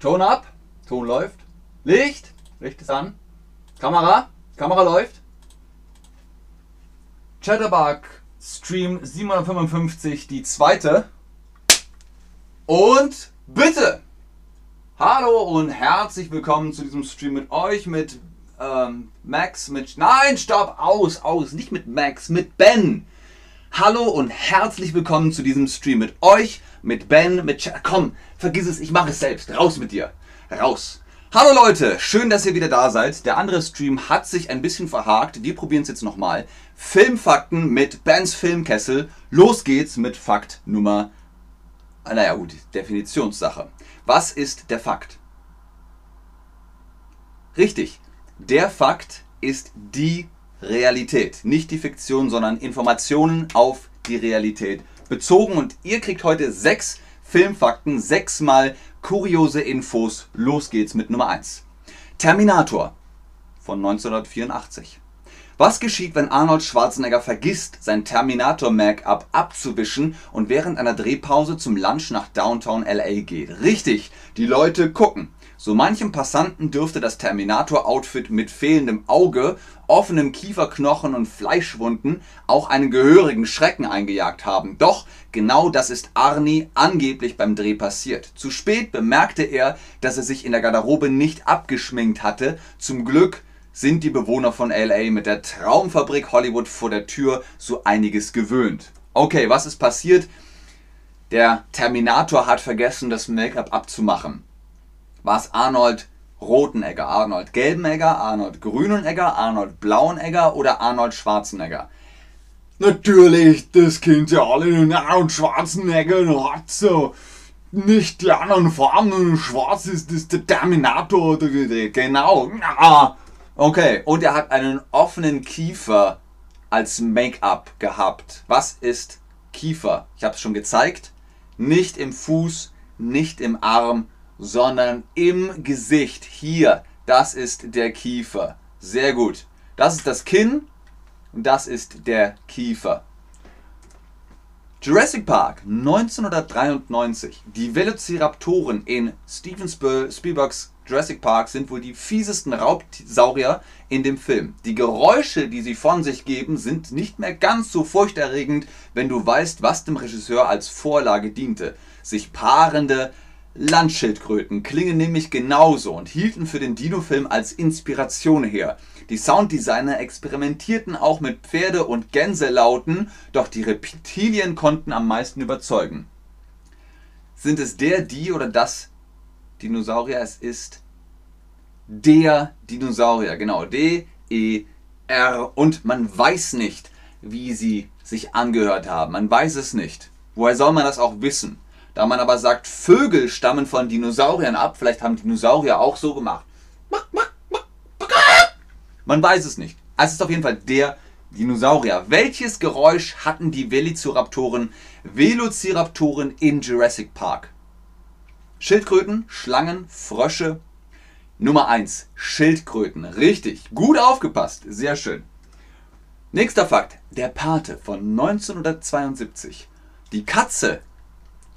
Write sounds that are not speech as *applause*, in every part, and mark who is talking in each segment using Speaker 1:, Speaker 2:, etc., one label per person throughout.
Speaker 1: Ton ab, Ton läuft. Licht, Licht ist an. Kamera, Kamera läuft. Chatterbug Stream 755, die zweite. Und bitte! Hallo und herzlich willkommen zu diesem Stream mit euch, mit ähm, Max, mit. Nein, stopp! Aus, aus! Nicht mit Max, mit Ben! Hallo und herzlich willkommen zu diesem Stream mit euch, mit Ben, mit Chat. Komm, vergiss es, ich mache es selbst. Raus mit dir. Raus. Hallo Leute, schön, dass ihr wieder da seid. Der andere Stream hat sich ein bisschen verhakt. Wir probieren es jetzt nochmal. Filmfakten mit Bens Filmkessel. Los geht's mit Fakt Nummer. ah, Naja, gut, Definitionssache. Was ist der Fakt? Richtig, der Fakt ist die Realität. Nicht die Fiktion, sondern Informationen auf die Realität bezogen. Und ihr kriegt heute sechs Filmfakten, sechsmal kuriose Infos. Los geht's mit Nummer 1. Terminator von 1984. Was geschieht, wenn Arnold Schwarzenegger vergisst, sein Terminator-Make-up abzuwischen und während einer Drehpause zum Lunch nach Downtown LA geht? Richtig, die Leute gucken. So manchem Passanten dürfte das Terminator-Outfit mit fehlendem Auge, offenem Kieferknochen und Fleischwunden auch einen gehörigen Schrecken eingejagt haben. Doch genau das ist Arnie angeblich beim Dreh passiert. Zu spät bemerkte er, dass er sich in der Garderobe nicht abgeschminkt hatte. Zum Glück sind die Bewohner von LA mit der Traumfabrik Hollywood vor der Tür so einiges gewöhnt. Okay, was ist passiert? Der Terminator hat vergessen, das Make-up abzumachen war es Arnold Rotenegger, Arnold Gelbenegger, Arnold Grünenegger, Arnold Blauenegger oder Arnold Schwarzenegger?
Speaker 2: Natürlich, das kennt ihr alle. Den Arnold Schwarzenegger hat so nicht die anderen Farben. Schwarz ist das der Terminator.
Speaker 1: Genau. Ja. Okay, und er hat einen offenen Kiefer als Make-up gehabt. Was ist Kiefer? Ich habe es schon gezeigt. Nicht im Fuß, nicht im Arm, sondern im Gesicht. Hier, das ist der Kiefer. Sehr gut. Das ist das Kinn und das ist der Kiefer. Jurassic Park 1993. Die Velociraptoren in Steven Spielbergs Jurassic Park sind wohl die fiesesten Raubsaurier in dem Film. Die Geräusche, die sie von sich geben, sind nicht mehr ganz so furchterregend, wenn du weißt, was dem Regisseur als Vorlage diente. Sich paarende, Landschildkröten klingen nämlich genauso und hielten für den Dino-Film als Inspiration her. Die Sounddesigner experimentierten auch mit Pferde- und Gänselauten, doch die Reptilien konnten am meisten überzeugen. Sind es der, die oder das Dinosaurier? Es ist der Dinosaurier, genau. D-E-R. Und man weiß nicht, wie sie sich angehört haben. Man weiß es nicht. Woher soll man das auch wissen? Da man aber sagt, Vögel stammen von Dinosauriern ab, vielleicht haben Dinosaurier auch so gemacht. Man weiß es nicht. Es ist auf jeden Fall der Dinosaurier. Welches Geräusch hatten die Velociraptoren, Velociraptoren in Jurassic Park? Schildkröten, Schlangen, Frösche. Nummer 1. Schildkröten. Richtig. Gut aufgepasst. Sehr schön. Nächster Fakt. Der Pate von 1972. Die Katze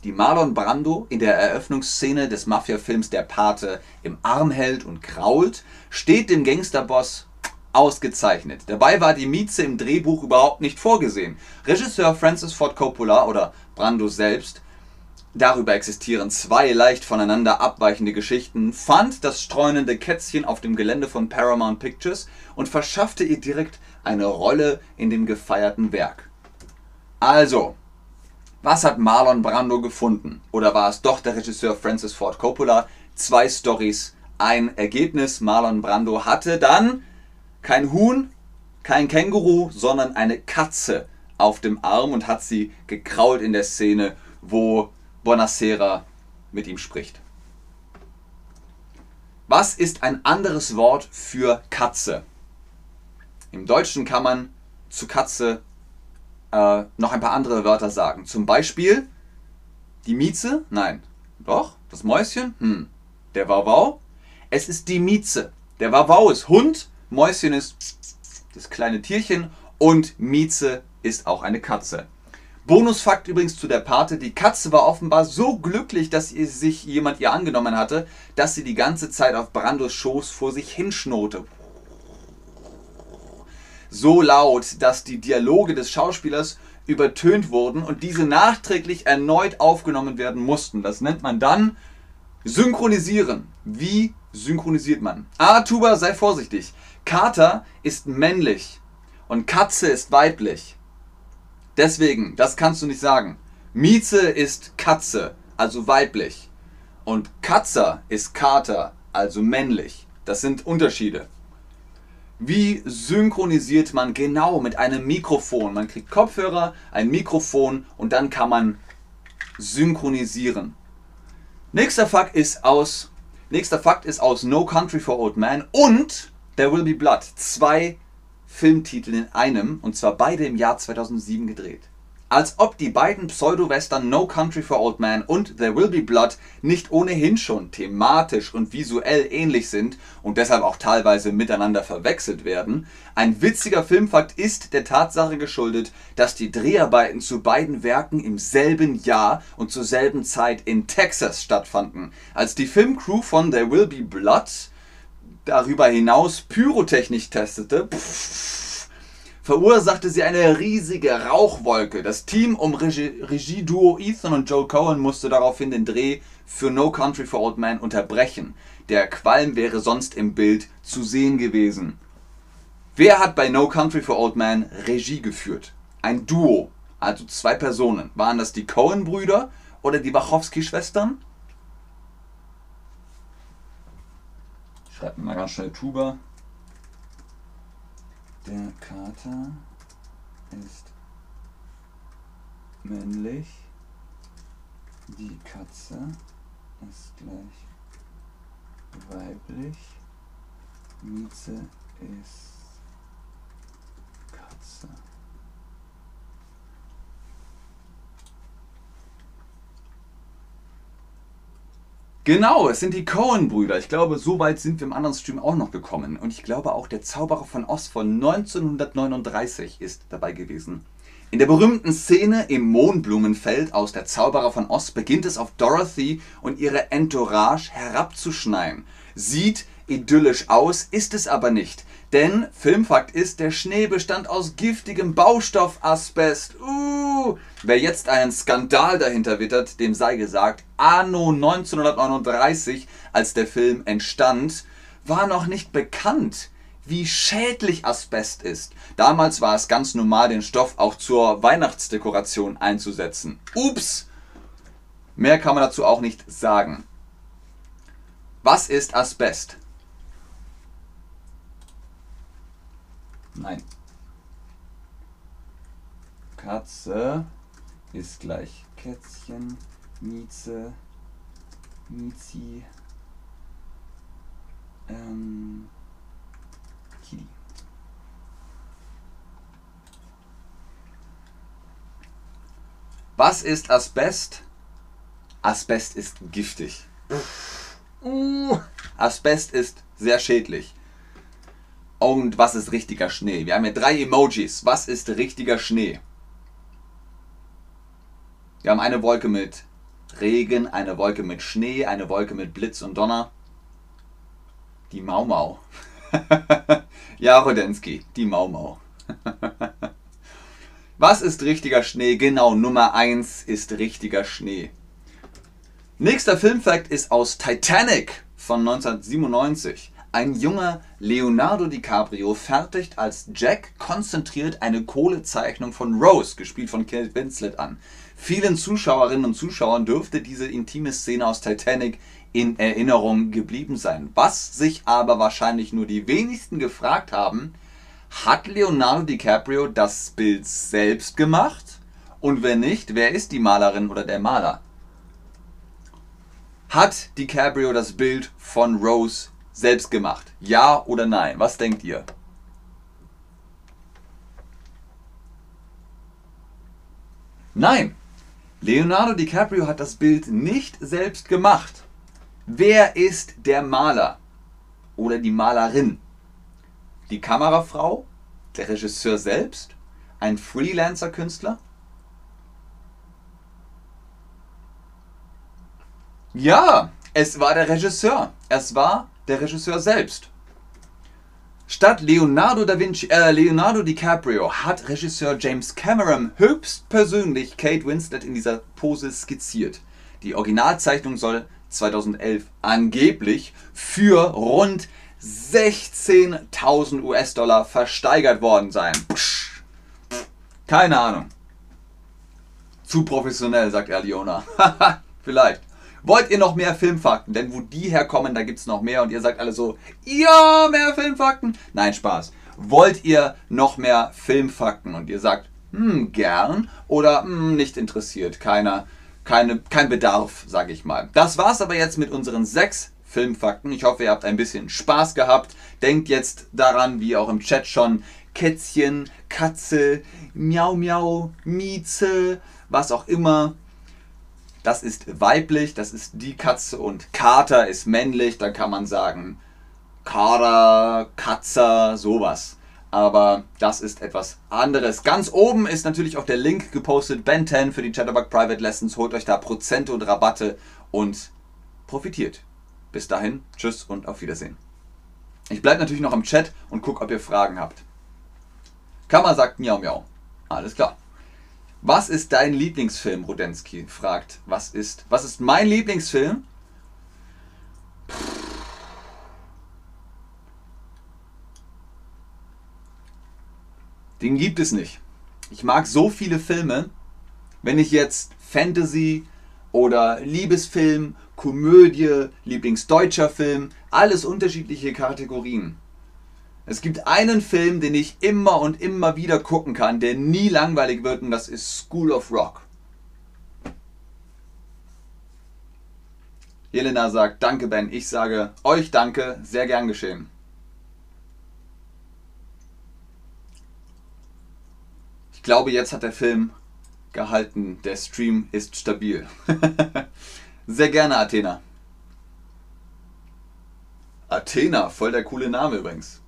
Speaker 1: die Marlon Brando in der Eröffnungsszene des Mafia-Films Der Pate im Arm hält und krault, steht dem Gangsterboss ausgezeichnet. Dabei war die Mieze im Drehbuch überhaupt nicht vorgesehen. Regisseur Francis Ford Coppola oder Brando selbst Darüber existieren zwei leicht voneinander abweichende Geschichten, fand das streunende Kätzchen auf dem Gelände von Paramount Pictures und verschaffte ihr direkt eine Rolle in dem gefeierten Werk. Also, was hat Marlon Brando gefunden? Oder war es doch der Regisseur Francis Ford Coppola? Zwei Stories, ein Ergebnis. Marlon Brando hatte dann kein Huhn, kein Känguru, sondern eine Katze auf dem Arm und hat sie gekrault in der Szene, wo Bonacera mit ihm spricht. Was ist ein anderes Wort für Katze? Im Deutschen kann man zu Katze äh, noch ein paar andere Wörter sagen. Zum Beispiel die Mieze? Nein. Doch? Das Mäuschen? Hm. Der Wauwau? Es ist die Mieze. Der Wauwau ist Hund, Mäuschen ist das kleine Tierchen und Mieze ist auch eine Katze. Bonusfakt übrigens zu der Pate, die Katze war offenbar so glücklich, dass sich jemand ihr angenommen hatte, dass sie die ganze Zeit auf Brandos Schoß vor sich hinschnurrte. So laut, dass die Dialoge des Schauspielers übertönt wurden und diese nachträglich erneut aufgenommen werden mussten. Das nennt man dann synchronisieren. Wie synchronisiert man? Ah, Tuba, sei vorsichtig. Kater ist männlich und Katze ist weiblich. Deswegen, das kannst du nicht sagen. Mieze ist Katze, also weiblich. Und Katzer ist Kater, also männlich. Das sind Unterschiede. Wie synchronisiert man genau mit einem Mikrofon? Man kriegt Kopfhörer, ein Mikrofon und dann kann man synchronisieren. Nächster Fakt ist aus, nächster Fakt ist aus No Country for Old Men und There Will Be Blood. Zwei Filmtitel in einem und zwar beide im Jahr 2007 gedreht als ob die beiden Pseudo-Western No Country for Old Men und There Will Be Blood nicht ohnehin schon thematisch und visuell ähnlich sind und deshalb auch teilweise miteinander verwechselt werden. Ein witziger Filmfakt ist der Tatsache geschuldet, dass die Dreharbeiten zu beiden Werken im selben Jahr und zur selben Zeit in Texas stattfanden. Als die Filmcrew von There Will Be Blood darüber hinaus Pyrotechnik testete, pff, verursachte sie eine riesige Rauchwolke. Das Team um Regie, Regieduo Ethan und Joe Cohen musste daraufhin den Dreh für No Country for Old Men unterbrechen. Der Qualm wäre sonst im Bild zu sehen gewesen. Wer hat bei No Country for Old Men Regie geführt? Ein Duo, also zwei Personen. Waren das die Cohen-Brüder oder die Wachowski-Schwestern? Schreibt mal ganz schnell Tuba. Der Kater ist männlich. Die Katze ist gleich weiblich. Mieze ist Katze. Genau, es sind die Cohen-Brüder. Ich glaube, so weit sind wir im anderen Stream auch noch gekommen. Und ich glaube auch, der Zauberer von Oz von 1939 ist dabei gewesen. In der berühmten Szene im Mohnblumenfeld aus Der Zauberer von Oz beginnt es auf Dorothy und ihre Entourage herabzuschneien. Sieht idyllisch aus, ist es aber nicht. Denn Filmfakt ist, der Schnee bestand aus giftigem Baustoff Asbest. Uh, wer jetzt einen Skandal dahinter wittert, dem sei gesagt, anno 1939, als der Film entstand, war noch nicht bekannt, wie schädlich Asbest ist. Damals war es ganz normal, den Stoff auch zur Weihnachtsdekoration einzusetzen. Ups! Mehr kann man dazu auch nicht sagen. Was ist Asbest? Nein. Katze ist gleich Kätzchen, Mieze, Miezi, ähm, Kili. Was ist Asbest? Asbest ist giftig. Uh, Asbest ist sehr schädlich. Und was ist richtiger Schnee? Wir haben hier drei Emojis. Was ist richtiger Schnee? Wir haben eine Wolke mit Regen, eine Wolke mit Schnee, eine Wolke mit Blitz und Donner. Die Mau Mau. *laughs* ja, Rodensky, die Mau Mau. *laughs* Was ist richtiger Schnee? Genau, Nummer 1 ist richtiger Schnee. Nächster Filmfakt ist aus Titanic von 1997. Ein junger Leonardo DiCaprio fertigt als Jack konzentriert eine Kohlezeichnung von Rose, gespielt von Kate Winslet, an. Vielen Zuschauerinnen und Zuschauern dürfte diese intime Szene aus Titanic in Erinnerung geblieben sein. Was sich aber wahrscheinlich nur die wenigsten gefragt haben, hat Leonardo DiCaprio das Bild selbst gemacht? Und wenn nicht, wer ist die Malerin oder der Maler? Hat DiCaprio das Bild von Rose selbst gemacht? Ja oder nein? Was denkt ihr? Nein, Leonardo DiCaprio hat das Bild nicht selbst gemacht. Wer ist der Maler oder die Malerin? Die Kamerafrau, der Regisseur selbst, ein Freelancer-Künstler? Ja, es war der Regisseur. Es war der Regisseur selbst. Statt Leonardo da Vinci, äh, Leonardo DiCaprio hat Regisseur James Cameron höchstpersönlich Kate Winslet in dieser Pose skizziert. Die Originalzeichnung soll 2011 angeblich für rund 16.000 US-Dollar versteigert worden sein. Psch. Keine Ahnung. Zu professionell, sagt er Leona. *laughs* Vielleicht. Wollt ihr noch mehr Filmfakten? Denn wo die herkommen, da gibt es noch mehr und ihr sagt alle so, ja, mehr Filmfakten. Nein, Spaß. Wollt ihr noch mehr Filmfakten? Und ihr sagt, hm, gern oder hm, nicht interessiert. Keiner, keine, kein Bedarf, sage ich mal. Das war's aber jetzt mit unseren sechs Filmfakten. Ich hoffe, ihr habt ein bisschen Spaß gehabt. Denkt jetzt daran, wie auch im Chat schon, Kätzchen, Katze, Miau Miau, Mieze, was auch immer das ist weiblich, das ist die Katze und Kater ist männlich, dann kann man sagen Kater, Katzer, sowas. Aber das ist etwas anderes. Ganz oben ist natürlich auch der Link gepostet, Ben 10 für die Chatterbug Private Lessons. Holt euch da Prozente und Rabatte und profitiert. Bis dahin, tschüss und auf Wiedersehen. Ich bleibe natürlich noch im Chat und gucke, ob ihr Fragen habt. Kammer sagt Miau Miau. Alles klar. Was ist dein Lieblingsfilm? Rudensky fragt. Was ist, was ist mein Lieblingsfilm? Den gibt es nicht. Ich mag so viele Filme. Wenn ich jetzt Fantasy oder Liebesfilm, Komödie, Lieblingsdeutscher Film, alles unterschiedliche Kategorien. Es gibt einen Film, den ich immer und immer wieder gucken kann, der nie langweilig wird, und das ist School of Rock. Jelena sagt, danke Ben. Ich sage euch danke, sehr gern geschehen. Ich glaube, jetzt hat der Film gehalten. Der Stream ist stabil. *laughs* sehr gerne, Athena. Athena, voll der coole Name übrigens.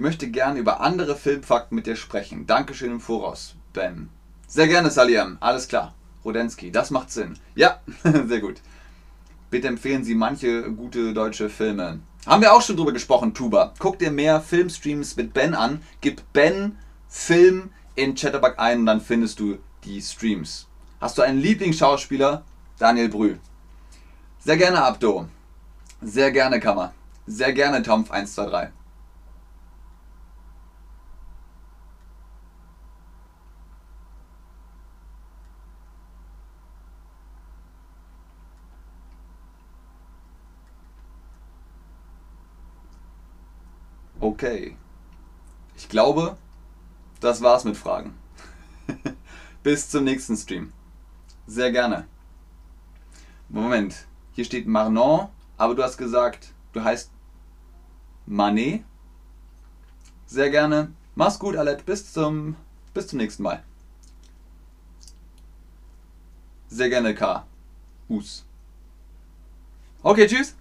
Speaker 1: Ich möchte gerne über andere Filmfakten mit dir sprechen. Dankeschön im Voraus, Ben. Sehr gerne, Saliam. Alles klar. Rodensky, das macht Sinn. Ja, *laughs* sehr gut. Bitte empfehlen Sie manche gute deutsche Filme. Haben wir auch schon drüber gesprochen, Tuba. Guck dir mehr Filmstreams mit Ben an. Gib Ben Film in Chatterbug ein und dann findest du die Streams. Hast du einen Lieblingsschauspieler? Daniel Brühl. Sehr gerne, Abdo. Sehr gerne, Kammer. Sehr gerne, Tomf123. Okay. Ich glaube, das war's mit Fragen. *laughs* Bis zum nächsten Stream. Sehr gerne. Moment, hier steht Marnon, aber du hast gesagt, du heißt Manet. Sehr gerne. Mach's gut, Alette. Bis zum, bis zum nächsten Mal. Sehr gerne, K. Us. Okay, tschüss.